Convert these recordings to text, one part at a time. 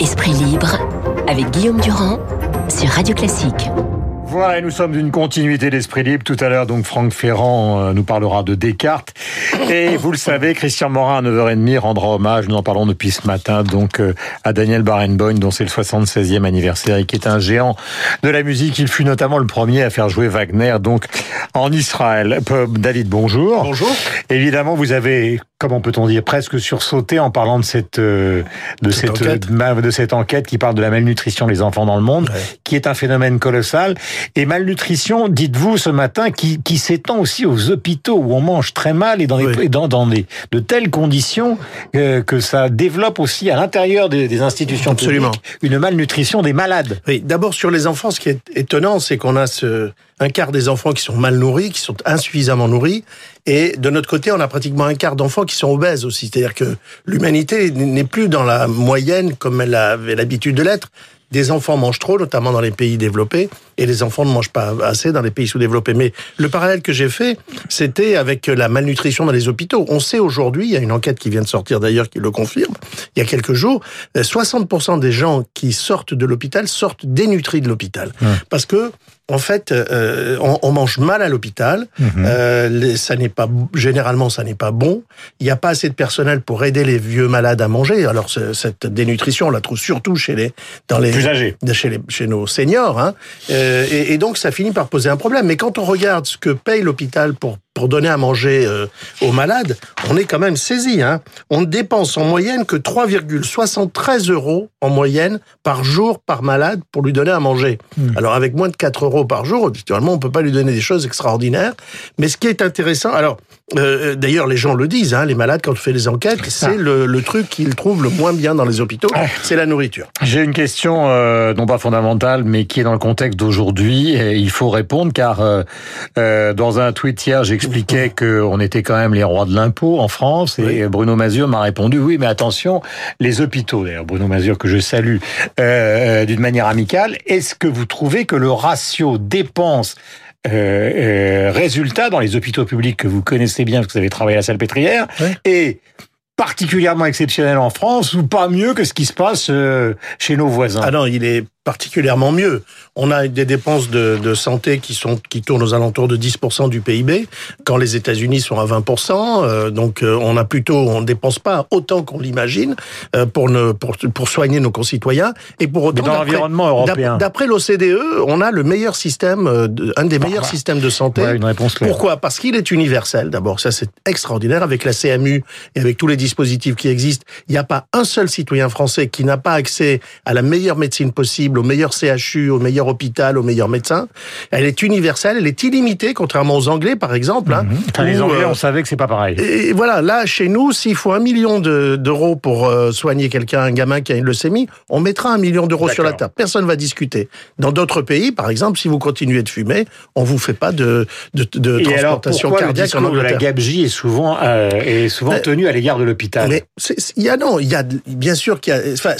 Esprit libre avec Guillaume Durand sur Radio Classique. Voilà, et nous sommes d'une continuité d'esprit libre. Tout à l'heure, donc, Franck Ferrand euh, nous parlera de Descartes. Et vous le savez, Christian Morin, à 9h30, rendra hommage, nous en parlons depuis ce matin, donc, euh, à Daniel Barenboim, dont c'est le 76e anniversaire et qui est un géant de la musique. Il fut notamment le premier à faire jouer Wagner, donc, en Israël. Euh, David, bonjour. Bonjour. Évidemment, vous avez, comment peut-on dire, presque sursauté en parlant de cette, de cette, cette enquête. de cette enquête qui parle de la malnutrition des enfants dans le monde, ouais. qui est un phénomène colossal. Et malnutrition, dites-vous ce matin, qui, qui s'étend aussi aux hôpitaux où on mange très mal et dans, oui. les, dans, dans des, de telles conditions euh, que ça développe aussi à l'intérieur des, des, institutions Absolument. publiques une malnutrition des malades. Oui, d'abord sur les enfants, ce qui est étonnant, c'est qu'on a ce, un quart des enfants qui sont mal nourris, qui sont insuffisamment nourris, et de notre côté, on a pratiquement un quart d'enfants qui sont obèses aussi. C'est-à-dire que l'humanité n'est plus dans la moyenne comme elle avait l'habitude de l'être des enfants mangent trop, notamment dans les pays développés, et les enfants ne mangent pas assez dans les pays sous-développés. Mais le parallèle que j'ai fait, c'était avec la malnutrition dans les hôpitaux. On sait aujourd'hui, il y a une enquête qui vient de sortir d'ailleurs qui le confirme, il y a quelques jours, 60% des gens qui sortent de l'hôpital sortent dénutris de l'hôpital. Mmh. Parce que en fait, euh, on, on, mange mal à l'hôpital. Mmh. Euh, ça n'est pas généralement, ça n'est pas bon. Il n'y a pas assez de personnel pour aider les vieux malades à manger. Alors cette dénutrition, on la trouve surtout chez les dans les plus âgés, chez, les, chez nos seniors. Hein. Euh, et, et, donc ça finit par poser un problème. Mais quand on regarde ce que paye l'hôpital pour pour donner à manger euh, aux malades, on est quand même saisi. Hein. On ne dépense en moyenne que 3,73 euros en moyenne par jour par malade pour lui donner à manger. Mmh. Alors avec moins de 4 euros par jour, habituellement, on peut pas lui donner des choses extraordinaires. Mais ce qui est intéressant, alors euh, d'ailleurs les gens le disent, hein, les malades quand on fait les enquêtes, c'est le, le, truc qu'ils trouvent le moins bien dans les hôpitaux, c'est la nourriture. J'ai une question euh, non pas fondamentale, mais qui est dans le contexte d'aujourd'hui. Il faut répondre car euh, dans un tweet hier, j'expliquais qu'on était quand même les rois de l'impôt en France et. Bruno Mazur m'a répondu oui, mais attention, les hôpitaux. D'ailleurs, Bruno Mazur que je salue euh, d'une manière amicale. Est-ce que vous trouvez que le ratio dépenses euh, euh, résultat dans les hôpitaux publics que vous connaissez bien parce que vous avez travaillé à la Salpêtrière ouais. et particulièrement exceptionnel en France ou pas mieux que ce qui se passe euh, chez nos voisins? Ah non, il est particulièrement mieux. On a des dépenses de, de, santé qui sont qui tournent aux alentours de 10% du PIB, quand les États-Unis sont à 20%. Euh, donc euh, on a plutôt, on dépense pas autant qu'on l'imagine euh, pour, ne, pour pour soigner nos concitoyens et pour autant. Mais dans l'environnement européen. D'après l'OCDE, on a le meilleur système, un des meilleurs ah, systèmes de santé. Ouais, une réponse claire. Pourquoi? Parce qu'il est universel. D'abord, ça c'est extraordinaire avec la CMU et avec tous les dispositifs qui existent. Il n'y a pas un seul citoyen français qui n'a pas accès à la meilleure médecine possible au meilleur CHU, au meilleur hôpital, au meilleur médecin. Elle est universelle, elle est illimitée, contrairement aux Anglais, par exemple. Hein, mmh. enfin, les Anglais, euh, on savait que c'est pas pareil. Et voilà, là, chez nous, s'il faut un million d'euros de, pour euh, soigner quelqu'un, un gamin qui a une leucémie, on mettra un million d'euros sur la table. Personne va discuter. Dans d'autres pays, par exemple, si vous continuez de fumer, on vous fait pas de, de, de Et transplantation alors, cardiaque le de la gabegie est souvent, euh, est souvent tenu à l'égard de l'hôpital? Mais il y a non, il y a bien sûr qu'il y a. Enfin,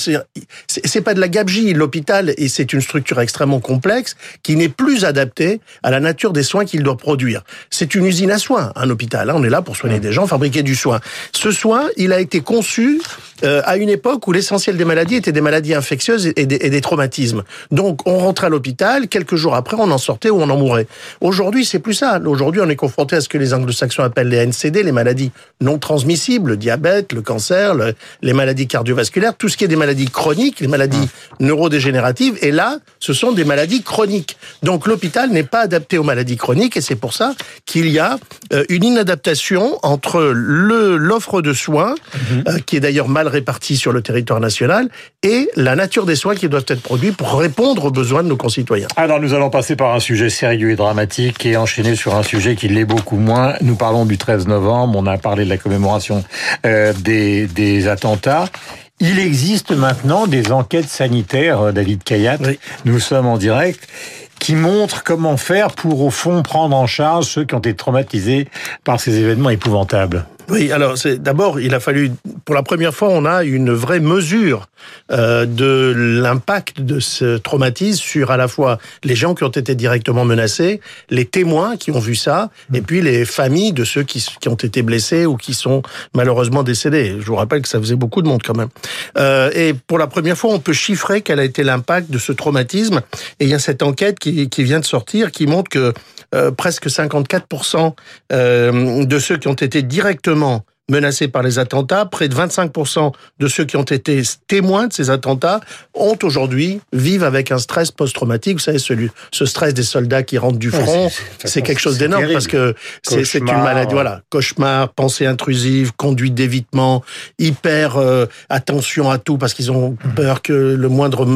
c'est pas de la gabegie. L'hôpital et c'est une structure extrêmement complexe qui n'est plus adaptée à la nature des soins qu'il doit produire. C'est une usine à soins, un hôpital. Hein. On est là pour soigner mmh. des gens, fabriquer du soin. Ce soin, il a été conçu euh, à une époque où l'essentiel des maladies étaient des maladies infectieuses et des, et des traumatismes. Donc, on rentrait à l'hôpital, quelques jours après, on en sortait ou on en mourait. Aujourd'hui, c'est plus ça. Aujourd'hui, on est confronté à ce que les anglo-saxons appellent les NCD, les maladies non transmissibles, le diabète, le cancer, le, les maladies cardiovasculaires, tout ce qui est des maladies chroniques, les maladies mmh. neurodégénératives. Et là, ce sont des maladies chroniques. Donc, l'hôpital n'est pas adapté aux maladies chroniques et c'est pour ça qu'il y a euh, une inadaptation entre l'offre de soins, mmh. euh, qui est d'ailleurs mal répartis sur le territoire national et la nature des soins qui doivent être produits pour répondre aux besoins de nos concitoyens. Alors nous allons passer par un sujet sérieux et dramatique et enchaîner sur un sujet qui l'est beaucoup moins. Nous parlons du 13 novembre, on a parlé de la commémoration euh, des, des attentats. Il existe maintenant des enquêtes sanitaires, David Kayat. Oui. Nous sommes en direct qui montrent comment faire pour, au fond, prendre en charge ceux qui ont été traumatisés par ces événements épouvantables. Oui, alors c'est d'abord il a fallu pour la première fois on a une vraie mesure euh, de l'impact de ce traumatisme sur à la fois les gens qui ont été directement menacés, les témoins qui ont vu ça, mm. et puis les familles de ceux qui, qui, ont été blessés ou qui sont malheureusement décédés. Je vous rappelle que ça faisait beaucoup de monde quand même. Euh, et pour la première fois, on peut chiffrer quel a été l'impact de ce traumatisme. Et il y a cette enquête qui, qui vient de sortir qui montre que euh, presque 54% euh, de ceux qui ont été directement finalement menacés par les attentats. Près de 25% de ceux qui ont été témoins de ces attentats ont aujourd'hui, vivent avec un stress post-traumatique. Vous savez, celui, ce stress des soldats qui rentrent du front, c'est quelque chose d'énorme parce que c'est une maladie. Voilà, cauchemar, pensée intrusive, conduite d'évitement, hyper euh, attention à tout parce qu'ils ont mmh. peur que le moindre,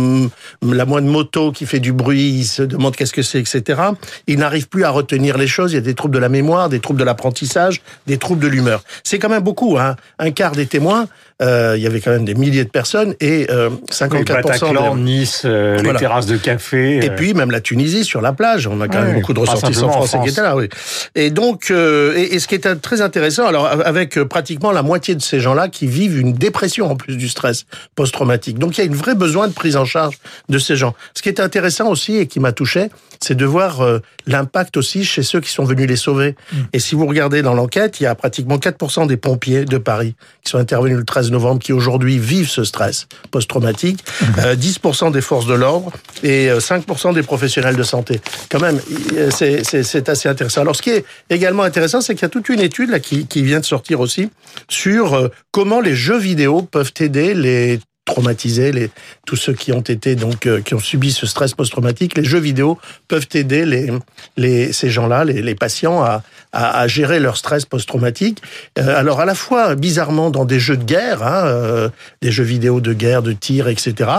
la moindre moto qui fait du bruit, ils se demandent qu'est-ce que c'est, etc. Ils n'arrivent plus à retenir les choses. Il y a des troubles de la mémoire, des troubles de l'apprentissage, des troubles de l'humeur. C'est quand même beaucoup, hein. un quart des témoins il y avait quand même des milliers de personnes et euh, 54% de... Nice, euh, les terrasses de café. Et euh. puis même la Tunisie sur la plage, on a quand même beaucoup de ressortissants français qui étaient là. Oui. Et donc, euh, et, et, ce qui est très intéressant, alors avec pratiquement la moitié de ces gens-là qui vivent une dépression en plus du stress post-traumatique. Donc il y a une vraie besoin de prise en charge de ces gens. Ce qui est intéressant aussi et qui m'a touché, c'est de voir l'impact aussi chez ceux qui sont venus les sauver. Mm. Et si vous regardez dans l'enquête, il y a pratiquement 4% des pompiers de Paris qui sont intervenus le 13 novembre qui aujourd'hui vivent ce stress post-traumatique, 10% mhm. euh, des forces de l'ordre et 5% euh, des professionnels de santé. Quand même, c'est assez intéressant. Alors, ce qui est également intéressant, c'est qu'il y a toute une étude là qui, qui vient de sortir aussi sur euh, comment les jeux vidéo peuvent aider les traumatisés, les, tous ceux qui ont été donc euh, qui ont subi ce stress post-traumatique, les jeux vidéo peuvent aider les, les ces gens-là, les, les, patients à, à, à, gérer leur stress post-traumatique. Euh, alors à la fois bizarrement dans des jeux de guerre, hein, euh, des jeux vidéo de guerre, de tir, etc.,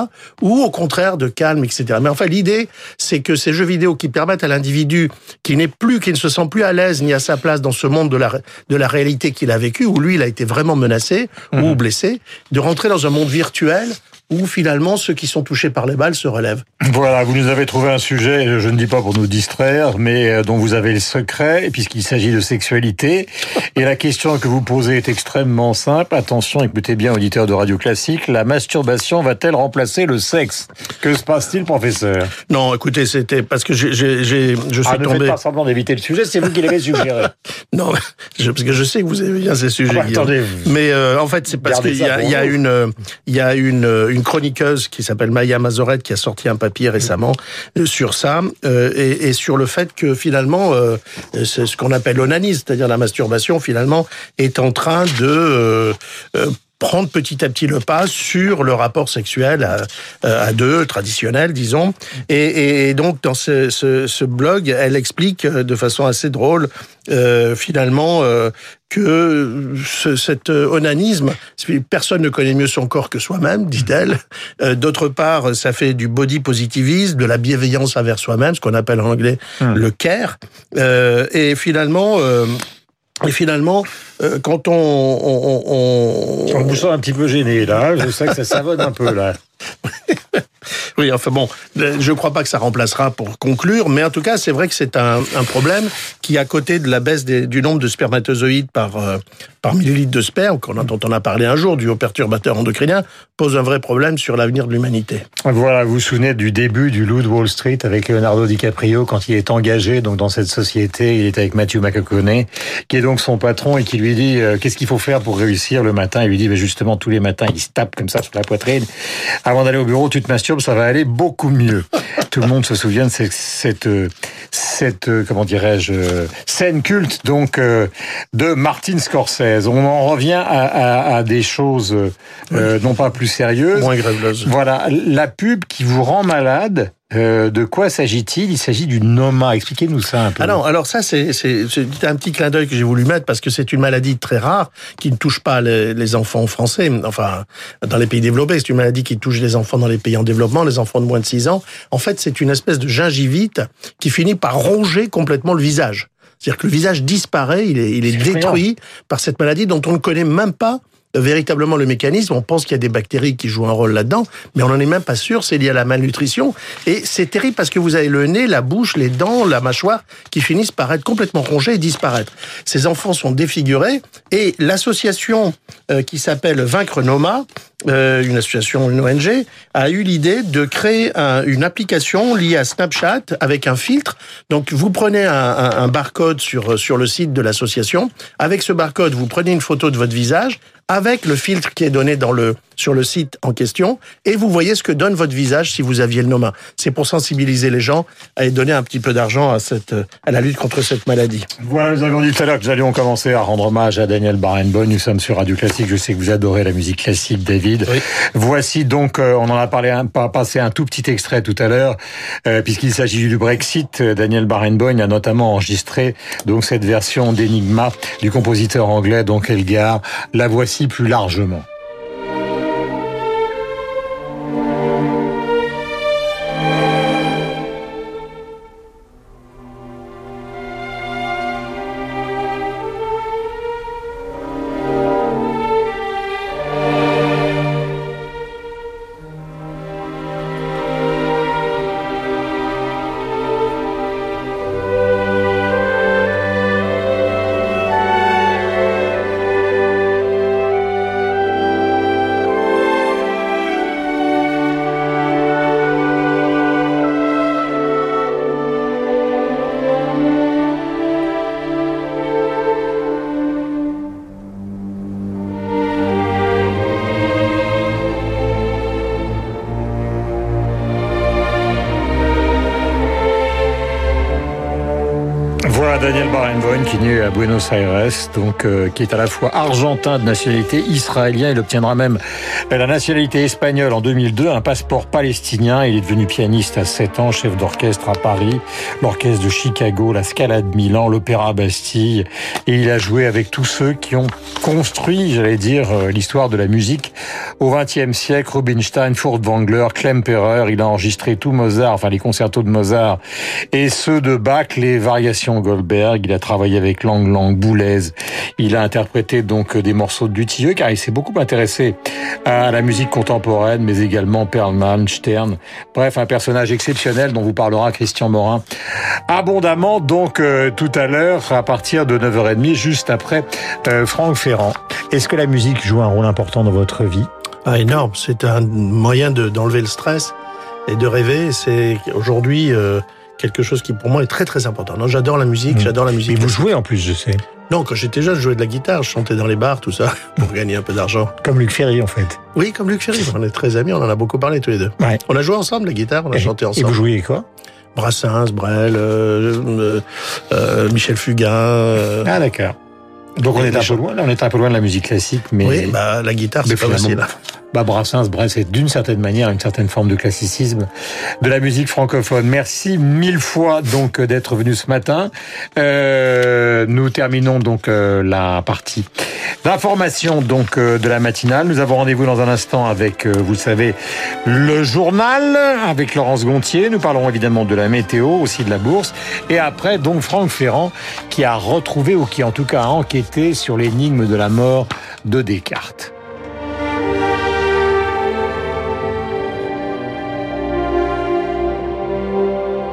ou au contraire de calme, etc. Mais enfin l'idée, c'est que ces jeux vidéo qui permettent à l'individu qui n'est plus, qui ne se sent plus à l'aise ni à sa place dans ce monde de la de la réalité qu'il a vécu, où lui il a été vraiment menacé ou mmh. blessé, de rentrer dans un monde virtuel nouvelle où finalement ceux qui sont touchés par les balles se relèvent. Voilà, vous nous avez trouvé un sujet, je ne dis pas pour nous distraire, mais euh, dont vous avez le secret, puisqu'il s'agit de sexualité. Et la question que vous posez est extrêmement simple. Attention, écoutez bien, auditeur de Radio Classique, la masturbation va-t-elle remplacer le sexe? Que se passe-t-il, professeur? Non, écoutez, c'était parce que j'ai, je suis ah, ne tombé... Ne faites pas semblant d'éviter le sujet, c'est vous qui l'avez suggéré. non, parce que je sais que vous aimez bien ces sujets. Ah, attendez, mais euh, en fait, c'est parce qu'il y, y, a une, il y a une une chroniqueuse qui s'appelle Maya Mazoret qui a sorti un papier récemment euh, sur ça euh, et, sur le fait que finalement euh, ce qu'on appelle l'onanisme, c'est-à-dire la masturbation finalement est en train de prendre petit à petit le pas sur le rapport sexuel à, à deux, traditionnel, disons. Et, et donc, dans ce, ce, ce, blog, elle explique de façon assez drôle, euh, finalement, euh, que ce, cet onanisme, personne ne connaît mieux son corps que soi-même, dit-elle. Euh, D'autre part, ça fait du body positivisme, de la bienveillance envers soi-même, ce qu'on appelle en anglais mmh. le care. Euh, et finalement... Et finalement, euh, quand on, on, on, on... vous sent un petit peu gêné là. Je sais que ça savonne un peu là. oui, enfin bon, je ne crois pas que ça remplacera pour conclure, mais en tout cas, c'est vrai que c'est un, problème qui, à côté de la baisse du nombre de spermatozoïdes par, euh, par millilitre de sperme, dont on a parlé un jour, du haut perturbateur endocrinien, pose un vrai problème sur l'avenir de l'humanité. Voilà, vous vous souvenez du début du Loup de Wall Street avec Leonardo DiCaprio quand il est engagé donc dans cette société, il est avec Matthew McConaughey, qui est donc son patron et qui lui dit euh, qu'est-ce qu'il faut faire pour réussir le matin? Il lui dit ben justement tous les matins, il se tape comme ça sur la poitrine. Avant d'aller au bureau, tu te masturbes, ça va aller beaucoup mieux. Tout le monde se souvient de cette, cette, cette comment dirais-je, scène culte donc euh, de Martin Scorsese. On en revient à, à, à des choses euh, non pas plus sérieuses. Moins Voilà, la pub qui vous rend malade. Euh, de quoi s'agit-il? Il s'agit du Noma. Expliquez-nous ça un peu. Alors, alors ça, c'est un petit clin d'œil que j'ai voulu mettre parce que c'est une maladie très rare qui ne touche pas les, les, enfants français. Enfin, dans les pays développés, c'est une maladie qui touche les enfants dans les pays en développement, les enfants de moins de 6 ans. En fait, c'est une espèce de gingivite qui finit par ronger complètement le visage. C'est-à-dire que le visage disparaît, il est, il est, est détruit par cette maladie dont on ne connaît même pas véritablement le mécanisme. On pense qu'il y a des bactéries qui jouent un rôle là-dedans, mais on n'en est même pas sûr. C'est lié à la malnutrition. Et c'est terrible parce que vous avez le nez, la bouche, les dents, la mâchoire qui finissent par être complètement rongés et disparaître. Ces enfants sont défigurés et l'association euh, qui s'appelle Vaincre Noma, euh, une association, une ONG, a eu l'idée de créer une application liée à Snapchat avec un filtre. Donc vous prenez un, un barcode sur sur le site de l'association. Avec ce barcode, vous prenez une photo de votre visage avec le filtre qui est donné dans le, sur le site en question, et vous voyez ce que donne votre visage si vous aviez le Noma. C'est pour sensibiliser les gens et donner un petit peu d'argent à cette, à la lutte contre cette maladie. Voilà, nous avons dit tout à l'heure que nous allions commencer à rendre hommage à Daniel Barenboim. Nous sommes sur Radio Classique. Je sais que vous adorez la musique classique, David. Voici donc, euh, on en a parlé, un, passé un tout petit extrait tout à l'heure, euh, puisqu'il s'agit du Brexit. Daniel Barenboim a notamment enregistré donc cette version d'Enigma du compositeur anglais, donc Elgar. La voici plus largement. Barenboim qui est né à Buenos Aires, donc euh, qui est à la fois argentin de nationalité israélien. Il obtiendra même la nationalité espagnole en 2002, un passeport palestinien. Il est devenu pianiste à 7 ans, chef d'orchestre à Paris, l'orchestre de Chicago, la Scala de Milan, l'Opéra Bastille. Et il a joué avec tous ceux qui ont construit, j'allais dire, euh, l'histoire de la musique au XXe siècle. Rubinstein, Furtwängler, Klemperer. Il a enregistré tout Mozart, enfin les concertos de Mozart et ceux de Bach, les variations Goldberg il a travaillé avec Lang Lang, Boulez. Il a interprété donc des morceaux de Dutilleux car il s'est beaucoup intéressé à la musique contemporaine, mais également Perlman, Stern. Bref, un personnage exceptionnel dont vous parlera Christian Morin abondamment donc euh, tout à l'heure à partir de 9h30 juste après euh, Franck Ferrand. Est-ce que la musique joue un rôle important dans votre vie? Ah, énorme, c'est un moyen d'enlever le stress et de rêver. C'est aujourd'hui euh, quelque chose qui pour moi est très très important. Non, j'adore la musique, mmh. j'adore la musique. Et vous jouez en plus, je sais. Non, quand j'étais jeune, je jouais de la guitare, je chantais dans les bars, tout ça, pour gagner un peu d'argent. Comme Luc Ferry, en fait. Oui, comme Luc Ferry. On est très amis, on en a beaucoup parlé tous les deux. Ouais. On a joué ensemble la guitare, on a chanté ensemble. Et vous jouiez quoi? Brassens, Brel, euh, euh, euh, Michel Fugain. Euh. ah d'accord. Donc on est un peu loin, on est un peu loin de la musique classique, mais oui, bah la guitare c'est pas facile. Bah, Brassens, bref, c'est d'une certaine manière une certaine forme de classicisme de la musique francophone. Merci mille fois donc d'être venu ce matin. Euh, nous terminons donc euh, la partie d'information donc euh, de la matinale. Nous avons rendez-vous dans un instant avec, vous le savez, le journal avec Laurence Gontier. Nous parlerons évidemment de la météo, aussi de la bourse, et après donc Franck Ferrand qui a retrouvé ou qui en tout cas a enquêté sur l'énigme de la mort de Descartes.